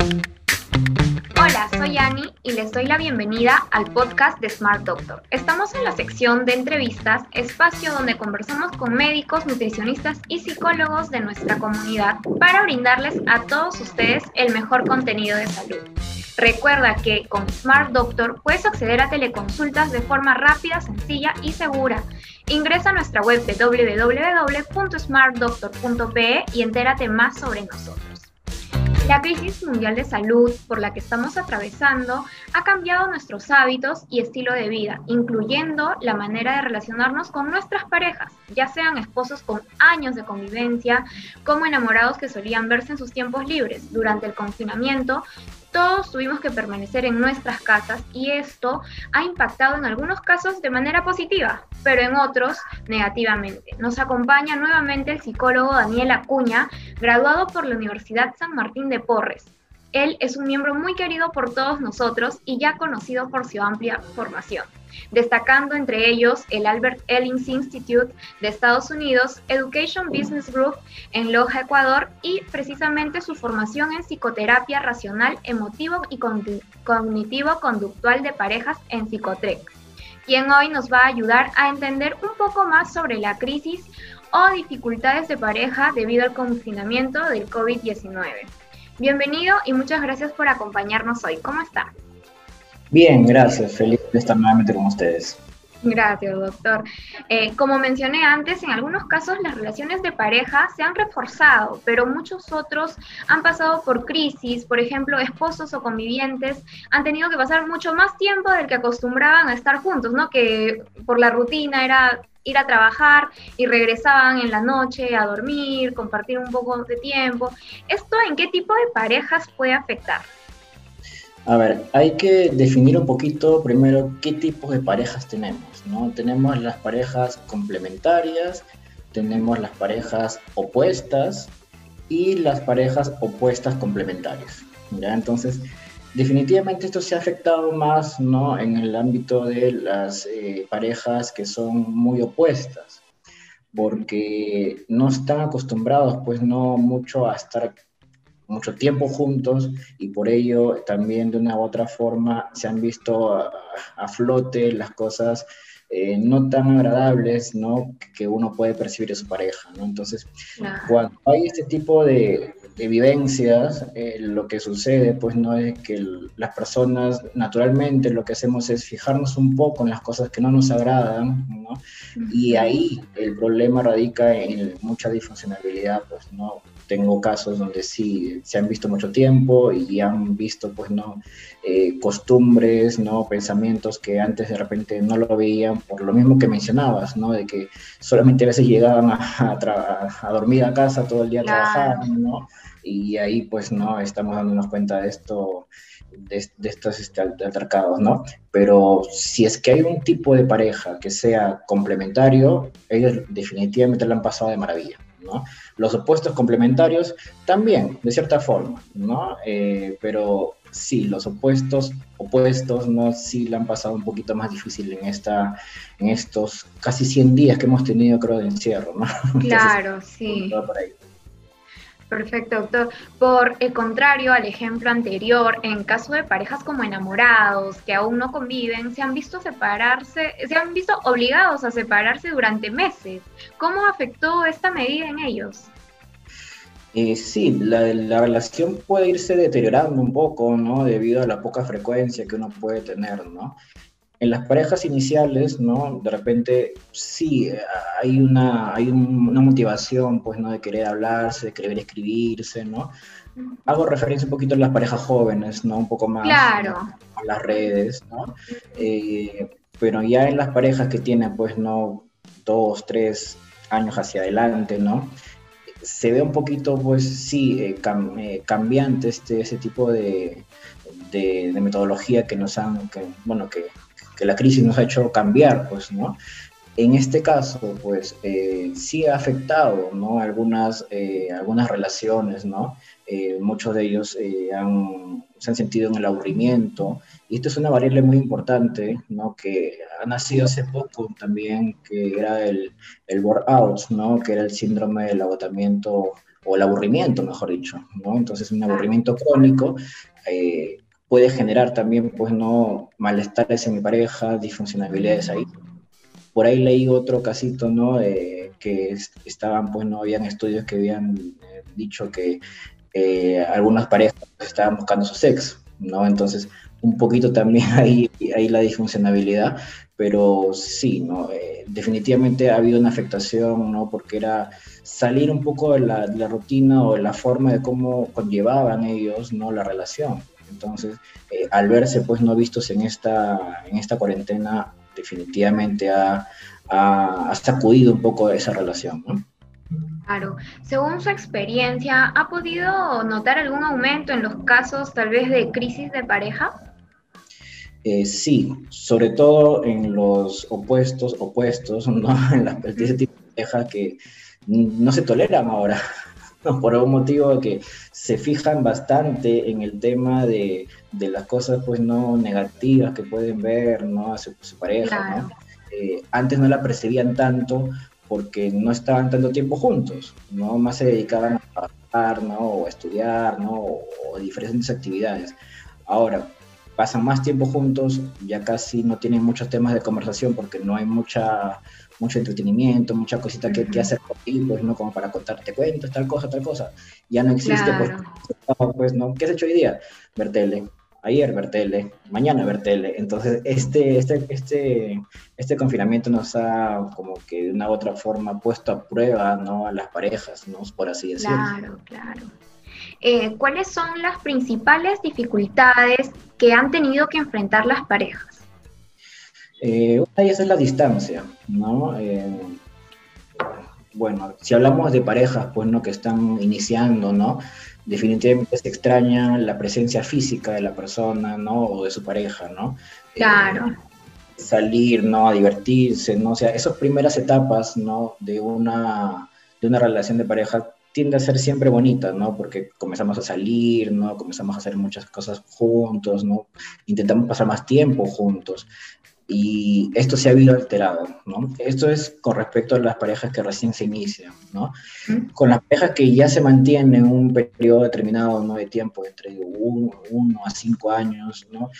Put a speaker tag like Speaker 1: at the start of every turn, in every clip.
Speaker 1: Hola, soy Ani y les doy la bienvenida al podcast de Smart Doctor. Estamos en la sección de entrevistas, espacio donde conversamos con médicos, nutricionistas y psicólogos de nuestra comunidad para brindarles a todos ustedes el mejor contenido de salud. Recuerda que con Smart Doctor puedes acceder a teleconsultas de forma rápida, sencilla y segura. Ingresa a nuestra web www.smartdoctor.pe y entérate más sobre nosotros. La crisis mundial de salud por la que estamos atravesando ha cambiado nuestros hábitos y estilo de vida, incluyendo la manera de relacionarnos con nuestras parejas, ya sean esposos con años de convivencia, como enamorados que solían verse en sus tiempos libres. Durante el confinamiento, todos tuvimos que permanecer en nuestras casas y esto ha impactado en algunos casos de manera positiva, pero en otros negativamente. Nos acompaña nuevamente el psicólogo Daniel Acuña, graduado por la Universidad San Martín de Porres. Él es un miembro muy querido por todos nosotros y ya conocido por su amplia formación destacando entre ellos el Albert Ellings Institute de Estados Unidos, Education Business Group en Loja, Ecuador, y precisamente su formación en psicoterapia racional, emotivo y cognitivo-conductual de parejas en Psicotrec, quien hoy nos va a ayudar a entender un poco más sobre la crisis o dificultades de pareja debido al confinamiento del COVID-19. Bienvenido y muchas gracias por acompañarnos hoy. ¿Cómo está?
Speaker 2: Bien, gracias. Feliz de estar nuevamente con ustedes.
Speaker 1: Gracias, doctor. Eh, como mencioné antes, en algunos casos las relaciones de pareja se han reforzado, pero muchos otros han pasado por crisis. Por ejemplo, esposos o convivientes han tenido que pasar mucho más tiempo del que acostumbraban a estar juntos, ¿no? Que por la rutina era ir a trabajar y regresaban en la noche a dormir, compartir un poco de tiempo. ¿Esto en qué tipo de parejas puede afectar?
Speaker 2: A ver, hay que definir un poquito primero qué tipos de parejas tenemos, ¿no? Tenemos las parejas complementarias, tenemos las parejas opuestas y las parejas opuestas complementarias, ¿ya? Entonces, definitivamente esto se ha afectado más, ¿no? En el ámbito de las eh, parejas que son muy opuestas, porque no están acostumbrados, pues, no mucho a estar mucho tiempo juntos y por ello también de una u otra forma se han visto a, flote las cosas eh, no tan agradables ¿no? que uno puede percibir de su pareja. ¿no? Entonces, cuando hay este tipo de, de vivencias, eh, lo que sucede pues no es que las personas naturalmente lo que hacemos es fijarnos un poco en las cosas que no nos agradan, ¿no? Y ahí el problema radica en mucha disfuncionalidad, pues no tengo casos donde sí se han visto mucho tiempo y han visto pues no eh, costumbres, no pensamientos que antes de repente no lo veían por lo mismo que mencionabas, ¿no? De que solamente a veces llegaban a, a, dormir a casa todo el día trabajando, ¿no? Y ahí pues no estamos dándonos cuenta de esto de, estos este, altercados, ¿no? Pero si es que hay un tipo de pareja que sea complementario, ellos definitivamente lo han pasado de maravilla. Los opuestos complementarios también, de cierta forma, ¿no? Eh, pero sí, los opuestos, opuestos, ¿no? Sí le han pasado un poquito más difícil en, esta, en estos casi 100 días que hemos tenido, creo, de encierro, ¿no?
Speaker 1: Claro, sí. Perfecto, doctor. Por el contrario al ejemplo anterior, en caso de parejas como enamorados que aún no conviven, se han visto separarse, se han visto obligados a separarse durante meses. ¿Cómo afectó esta medida en ellos?
Speaker 2: Eh, sí, la, la, relación puede irse deteriorando un poco, ¿no? Debido a la poca frecuencia que uno puede tener, ¿no? En las parejas iniciales, ¿no? De repente sí hay una, hay una motivación, pues, ¿no? De querer hablarse, de querer escribirse, ¿no? Hago referencia un poquito a las parejas jóvenes, ¿no? Un poco más
Speaker 1: claro.
Speaker 2: a las redes, ¿no? Eh, pero ya en las parejas que tienen, pues, ¿no? Dos, tres años hacia adelante, ¿no? Se ve un poquito, pues, sí, eh, eh, cambiante este, ese tipo de, de, de, metodología que nos han, que, bueno, que que la crisis nos ha hecho cambiar, pues, ¿no? En este caso, pues, eh, sí ha afectado, ¿no? Algunas, eh, algunas relaciones, ¿no? Eh, muchos de ellos han, se han sentido en el aburrimiento, y esto es una variable muy importante, ¿no? Que ha nacido hace poco también, que era el, el burnout, ¿no? Que era el síndrome del agotamiento o el aburrimiento, mejor dicho, ¿no? Entonces un aburrimiento crónico eh, puede generar también, pues, ¿no? Malestares en mi pareja, disfuncionalidades ahí. Por ahí leí otro casito, ¿no? que estaban, pues, no habían estudios que habían eh, dicho que eh, algunas parejas estaban buscando su sexo, ¿no? Entonces, un poquito también ahí, ahí la disfuncionabilidad, pero sí, ¿no? definitivamente ha habido una afectación, ¿no? Porque era salir un poco de la, rutina o de la forma de cómo conllevaban ellos, ¿no? La relación. Entonces, eh, al verse pues no vistos en esta, en esta cuarentena, definitivamente ha, ha, sacudido un poco esa relación, ¿no?
Speaker 1: Claro. Según su experiencia, ¿ha podido notar algún aumento en los casos tal vez de crisis de pareja?
Speaker 2: Eh, sí, sobre todo en los opuestos, opuestos, ¿no? En las, ese tipo de pareja que no se toleran ahora, por un motivo que se fijan bastante en el tema de, las cosas pues no negativas que pueden ver, ¿no? A su, pareja, ¿no? Eh, antes no la percibían tanto porque no estaban tanto tiempo juntos, ¿no? Más se dedicaban a trabajar, ¿no? O a estudiar, ¿no? o diferentes actividades. Ahora, pasan más tiempo juntos, ya casi no tienen muchos temas de conversación porque no hay mucha, mucho entretenimiento, mucha cosita que, que hacer contigo, pues, ¿no? Como para contarte cuentos, tal cosa, tal cosa. Ya no existe, pues, pues, ¿no? ¿Qué has hecho hoy día? Ver tele. Ayer ver tele, mañana ver tele. Entonces, este, este, este, este confinamiento nos ha como que de una u otra forma puesto a prueba, ¿no? A las parejas, ¿no? Por así decirlo.
Speaker 1: Claro, claro. Eh, ¿cuáles son las principales dificultades que han tenido que enfrentar las parejas?
Speaker 2: Eh, una de ellas es la distancia, ¿no? Eh, bueno, si hablamos de parejas, pues, ¿no? Que están iniciando, ¿no? Definitivamente se extraña la presencia física de la persona, ¿no? O de su pareja, ¿no?
Speaker 1: Claro.
Speaker 2: salir, ¿no? A divertirse, ¿no? O sea, esas primeras etapas, ¿no? De una, de una relación de pareja tiende a ser siempre bonita, ¿no? Porque comenzamos a salir, ¿no? Comenzamos a hacer muchas cosas juntos, ¿no? Intentamos pasar más tiempo juntos. Y esto se ha habido alterado, ¿no? Esto es con respecto a las parejas que recién se inician, ¿no? Con las parejas que ya se mantienen un periodo determinado, ¿no? De tiempo, entre uno, uno a cinco años, ¿no?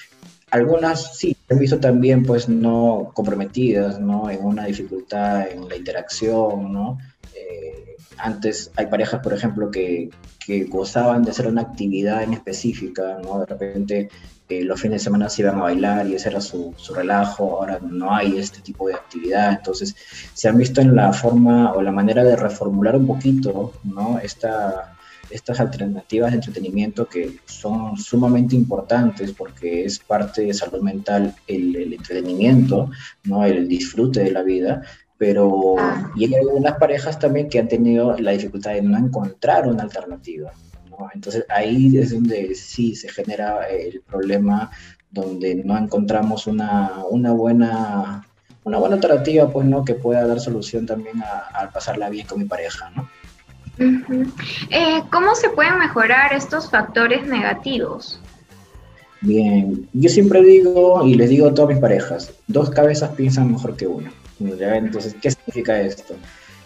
Speaker 2: Algunas sí, han visto también, pues, no comprometidas, ¿no? En una dificultad en la interacción, ¿no? Antes hay parejas, por ejemplo, que, que, gozaban de hacer una actividad en específica, ¿no? De repente eh, los fines de semana se iban a bailar y ese era su, su, relajo, ahora no hay este tipo de actividad, entonces se han visto en la forma o la manera de reformular un poquito, ¿no? Esta, estas alternativas de entretenimiento que son sumamente importantes porque es parte de salud mental el, el entretenimiento, ¿no? el disfrute de la vida, pero ah. y hay algunas parejas también que han tenido la dificultad de no encontrar una alternativa. ¿no? Entonces ahí es donde sí se genera el problema, donde no encontramos una, una buena una buena alternativa, pues, ¿no? Que pueda dar solución también al pasarla bien con mi pareja, ¿no?
Speaker 1: Eh, ¿Cómo se pueden mejorar estos factores negativos?
Speaker 2: Bien, yo siempre digo y les digo a todas mis parejas, dos cabezas piensan mejor que una. Entonces, ¿qué significa esto?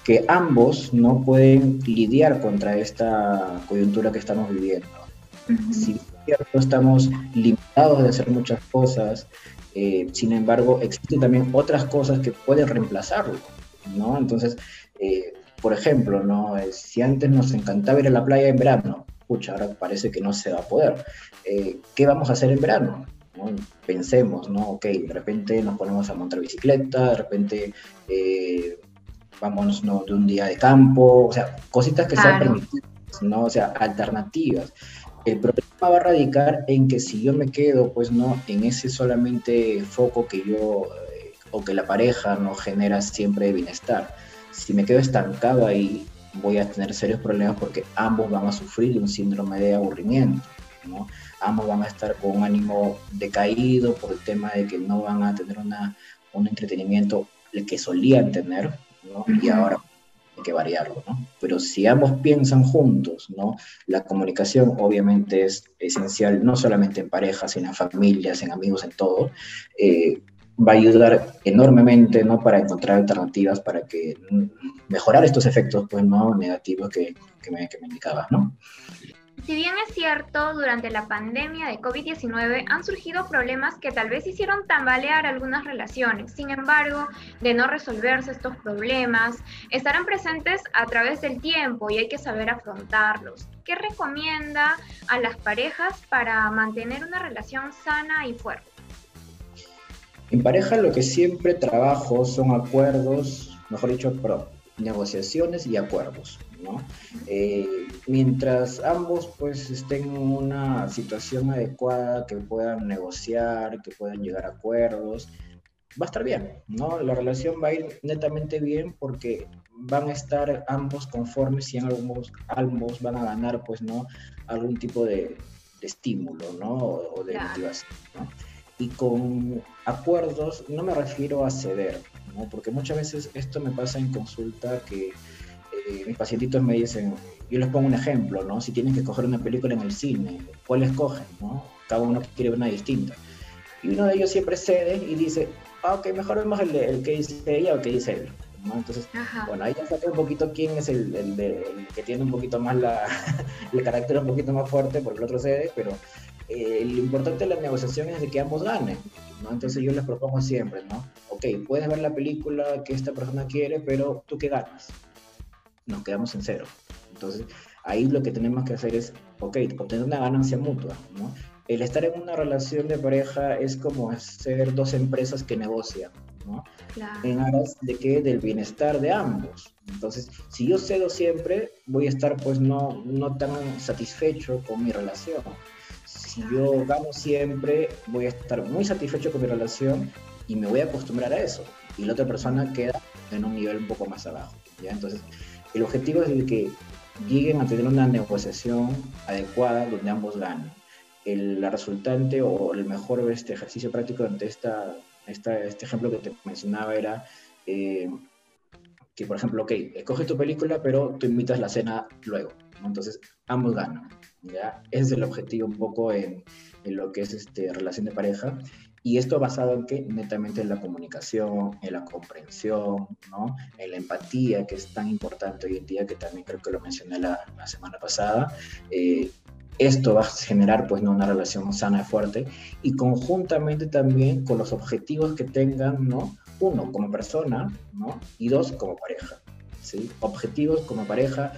Speaker 2: Que ambos no pueden lidiar contra esta coyuntura que estamos viviendo. Si cierto, estamos limitados de hacer muchas cosas, eh, sin embargo, existen también otras cosas que pueden reemplazarlo, ¿no? Entonces, eh, por ejemplo, ¿no? Eh, si antes nos encantaba ir a la playa en verano, pucha, ahora parece que no se va a poder. ¿Qué vamos a hacer en verano? Pensemos, ¿no? Ok, de repente nos ponemos a montar bicicleta, de repente eh, vamos de un día de campo, o sea, cositas que sean permitidas, ¿no? O sea, alternativas. El problema va a radicar en que si yo me quedo, pues, ¿no? En ese solamente foco que yo, eh, o que la pareja no genera siempre bienestar. Si me quedo estancado ahí, voy a tener serios problemas porque ambos van a sufrir un síndrome de aburrimiento, ¿no? Ambos van a estar con un ánimo decaído por el tema de que no van a tener una, un entretenimiento que solían tener, ¿no? Y ahora hay que variarlo, ¿no? Pero si ambos piensan juntos, ¿no? La comunicación obviamente es esencial, no solamente en parejas, sino en familias, en amigos, en todo. Eh, va a ayudar enormemente, ¿no? Para encontrar alternativas para que mm, mejorar estos efectos, pues, ¿no? Negativos que, que, me, que me indicabas, ¿no?
Speaker 1: Si bien es cierto, durante la pandemia de COVID-19 han surgido problemas que tal vez hicieron tambalear algunas relaciones. Sin embargo, de no resolverse estos problemas, estarán presentes a través del tiempo y hay que saber afrontarlos. ¿Qué recomienda a las parejas para mantener una relación sana y fuerte?
Speaker 2: En pareja lo que siempre trabajo son acuerdos, mejor dicho, pro, negociaciones y acuerdos. ¿no? Eh, mientras ambos pues estén en una situación adecuada, que puedan negociar, que puedan llegar a acuerdos, va a estar bien, ¿no? La relación va a ir netamente bien porque van a estar ambos conformes y ambos, ambos van a ganar pues, ¿no? Algún tipo de, estímulo, ¿no? O, de motivación, ¿no? Y con acuerdos no me refiero a ceder, ¿no? Porque muchas veces esto me pasa en consulta que eh, mis pacientitos me dicen, yo les pongo un ejemplo, ¿no? Si tienen que escoger una película en el cine, ¿cuál escogen, no? Cada uno quiere ver una distinta. Y uno de ellos siempre cede y dice, ah, ok, mejor vemos el, el que dice ella o el que dice él. ¿no? Entonces, bueno, ahí ya saqué un poquito quién es el, el, que tiene un poquito más la, el carácter un poquito más fuerte porque el otro cede, pero eh, lo importante de la negociación es de que ambos ganen, ¿no? Entonces yo les propongo siempre, ¿no? Ok, puedes ver la película que esta persona quiere, pero ¿tú qué ganas? nos quedamos en cero. Entonces, ahí lo que tenemos que hacer es, ok, obtener una ganancia mutua, ¿no? El estar en una relación de pareja es como ser dos empresas que negocian, ¿no? En aras de que del bienestar de ambos. Entonces, si yo cedo siempre, voy a estar pues no, no tan satisfecho con mi relación. Si yo gano siempre, voy a estar muy satisfecho con mi relación y me voy a acostumbrar a eso. Y la otra persona queda en un nivel un poco más abajo. ¿ya? Entonces, el objetivo es el que lleguen a tener una negociación adecuada donde ambos ganen. El, la resultante o el mejor este ejercicio práctico ante esta, esta, este ejemplo que te mencionaba era eh, que, por ejemplo, ok, escoge tu película, pero tú invitas la cena luego. Entonces, ambos ganan. ¿ya? Ese es el objetivo un poco en, en lo que es este, relación de pareja. Y esto basado en que netamente en la comunicación, en la comprensión, ¿no? en la empatía, que es tan importante hoy en día, que también creo que lo mencioné la, la semana pasada. Eh, esto va a generar pues ¿no? una relación sana y fuerte y conjuntamente también con los objetivos que tengan, ¿no? uno como persona ¿no? y dos como pareja. ¿sí? Objetivos como pareja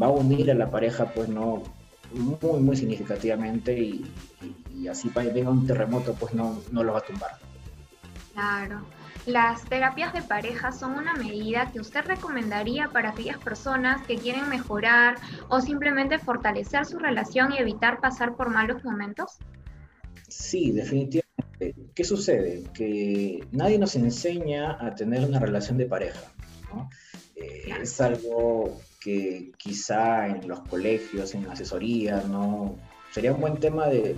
Speaker 2: va a unir a la pareja pues no muy muy significativamente y, y así venga un terremoto, pues no, no lo va a tumbar.
Speaker 1: Claro. Las terapias de pareja son una medida que usted recomendaría para aquellas personas que quieren mejorar o simplemente fortalecer su relación y evitar pasar por malos momentos?
Speaker 2: Sí, definitivamente. ¿Qué sucede? Que nadie nos enseña a tener una relación de pareja. Eh, es algo que quizá en los colegios, en asesoría, no, sería un buen tema de,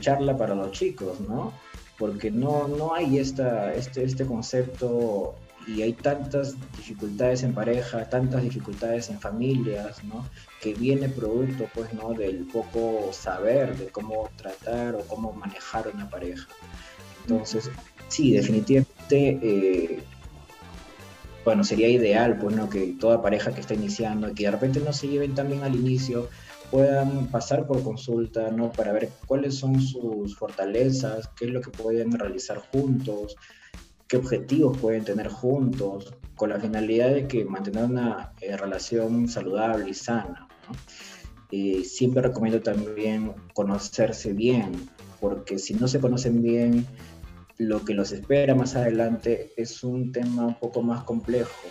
Speaker 2: charla para los chicos, ¿no? Porque no, no hay esta, este, este concepto y hay tantas dificultades en pareja, tantas dificultades en familias, ¿no? Que viene producto, pues, ¿no? Del poco saber de cómo tratar o cómo manejar una pareja. Entonces, sí, definitivamente, eh, bueno, sería ideal, pues, ¿no? Que toda pareja que está iniciando, que de repente no se lleven también al inicio, puedan pasar por consulta, ¿no? Para ver cuáles son sus fortalezas, qué es lo que pueden realizar juntos, qué objetivos pueden tener juntos, con la finalidad de que mantener una eh, relación saludable y sana. ¿no? siempre recomiendo también conocerse bien, porque si no se conocen bien, lo que los espera más adelante es un tema un poco más complejo.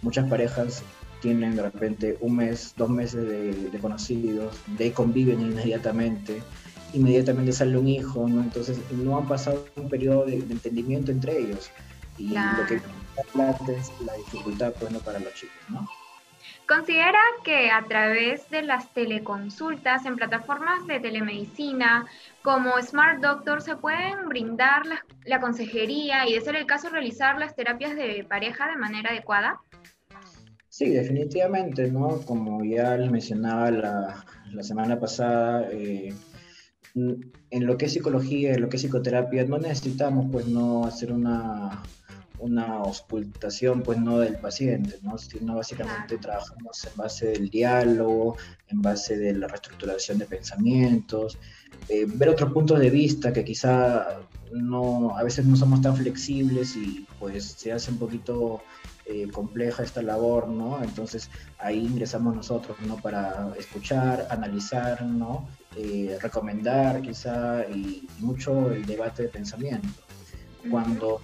Speaker 2: Muchas parejas tienen de repente un mes, dos meses de, conocidos, de conviven inmediatamente, inmediatamente sale un hijo, ¿no? Entonces no han pasado un periodo de, entendimiento entre ellos. Y lo que es la dificultad, pues, para los chicos, ¿no?
Speaker 1: ¿Considera que a través de las teleconsultas en plataformas de telemedicina como Smart Doctor se pueden brindar la, la, consejería y, de ser el caso, realizar las terapias de pareja de manera adecuada?
Speaker 2: Sí, definitivamente, ¿no? Como ya les mencionaba la, la semana pasada, eh, en lo que es psicología, en lo que es psicoterapia, no necesitamos pues no hacer una, una auscultación pues no del paciente, ¿no? sino básicamente trabajamos en base del diálogo, en base de la reestructuración de pensamientos, eh, ver otros puntos de vista que quizá no, a veces no somos tan flexibles y pues se hace un poquito eh, compleja esta labor, ¿no? Entonces ahí ingresamos nosotros, ¿no? Para escuchar, analizar, ¿no? Eh, recomendar quizá y mucho el debate de pensamiento. Cuando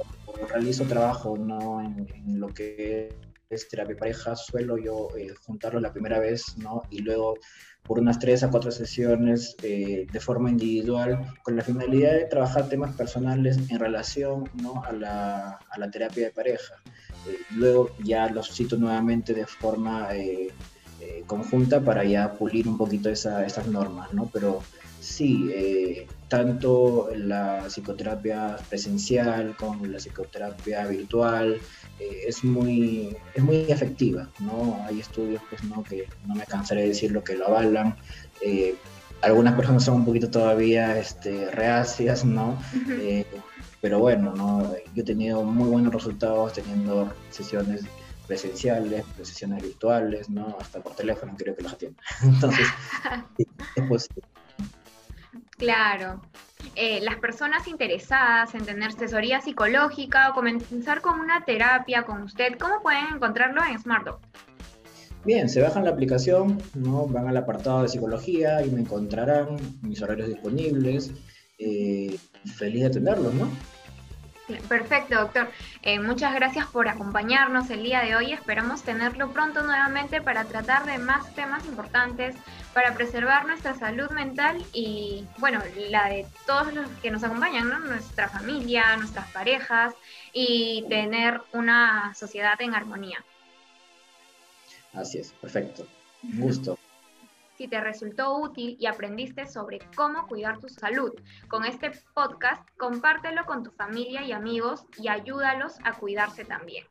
Speaker 2: realizo trabajo, ¿no? En, lo que es terapia pareja, suelo yo eh, juntarlo la primera vez, ¿no? Y luego por unas tres a cuatro sesiones de forma individual con la finalidad de trabajar temas personales en relación ¿no? a, la, a la terapia de pareja. Eh, luego ya los cito nuevamente de forma eh, eh, conjunta para ya pulir un poquito esa, esas normas, ¿no? Pero sí, tanto la psicoterapia presencial como la psicoterapia virtual es, muy, es muy efectiva, ¿no? Hay estudios, pues, ¿no? Que no me cansaré de decir lo que lo avalan. algunas personas son un poquito todavía este, reacias, ¿no? Pero bueno, ¿no? yo he tenido muy buenos resultados teniendo sesiones presenciales, sesiones virtuales, ¿no? Hasta por teléfono creo que los atiendo. Entonces, es posible.
Speaker 1: Claro. Eh, las personas interesadas en tener asesoría psicológica o comenzar con una terapia con usted, ¿cómo pueden encontrarlo en SmartDoc?
Speaker 2: Bien, se bajan la aplicación, ¿no? van al apartado de psicología y me encontrarán mis horarios disponibles. Eh, feliz de atenderlos, ¿no?
Speaker 1: Perfecto, doctor. Eh, muchas gracias por acompañarnos el día de hoy. Esperamos tenerlo pronto nuevamente para tratar de más temas importantes para preservar nuestra salud mental y, bueno, la de todos los que nos acompañan, ¿no? Nuestra familia, nuestras parejas y tener una sociedad en armonía.
Speaker 2: Así es, perfecto. Gusto.
Speaker 1: Si te resultó útil y aprendiste sobre cómo cuidar tu salud con este podcast, compártelo con tu familia y amigos y ayúdalos a cuidarse también.